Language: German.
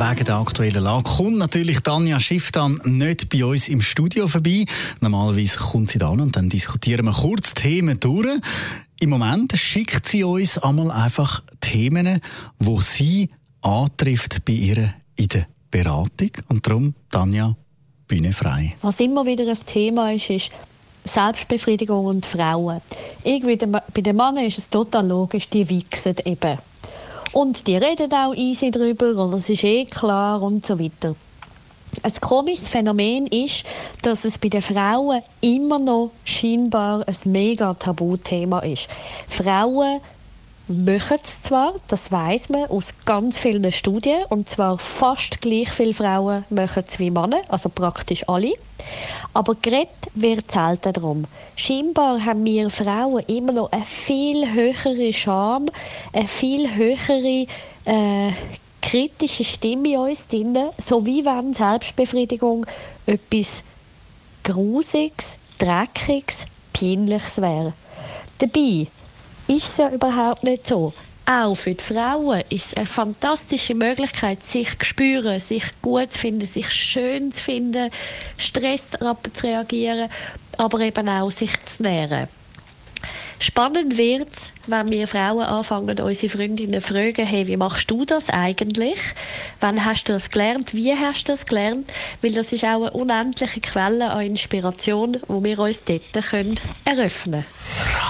Wegen der aktuellen Lage kommt natürlich Tanja Schiff dann nicht bei uns im Studio vorbei. Normalerweise kommt sie dann und dann diskutieren wir kurz Themen durch. Im Moment schickt sie uns einmal einfach Themen, wo sie antrifft bei ihr in der Beratung. Und darum, Tanja, Bühne frei. Was immer wieder ein Thema ist, ist Selbstbefriedigung und Frauen. Irgendwie bei den Männern ist es total logisch, die wichsen eben. Und die reden auch easy drüber oder es ist eh klar und so weiter. Ein komisches Phänomen ist, dass es bei den Frauen immer noch scheinbar ein mega Tabuthema ist. Frauen machen es zwar, das weiß man aus ganz vielen Studien, und zwar fast gleich viele Frauen machen es wie Männer, also praktisch alle. Aber geredet wird selten darum. Scheinbar haben wir Frauen immer noch eine viel höhere Scham, eine viel höhere äh, kritische Stimme in uns drin, so wie wenn Selbstbefriedigung etwas Grusiges, Dreckiges, Peinliches wäre. Dabei ist ja überhaupt nicht so. Auch für die Frauen ist es eine fantastische Möglichkeit, sich zu spüren, sich gut zu finden, sich schön zu finden, Stress zu reagieren, aber eben auch sich zu nähren. Spannend wird es, wenn wir Frauen anfangen, unsere Freundinnen zu fragen, hey, wie machst du das eigentlich? Wann hast du das gelernt? Wie hast du das gelernt? Weil das ist auch eine unendliche Quelle an Inspiration, wo wir uns dort können eröffnen können.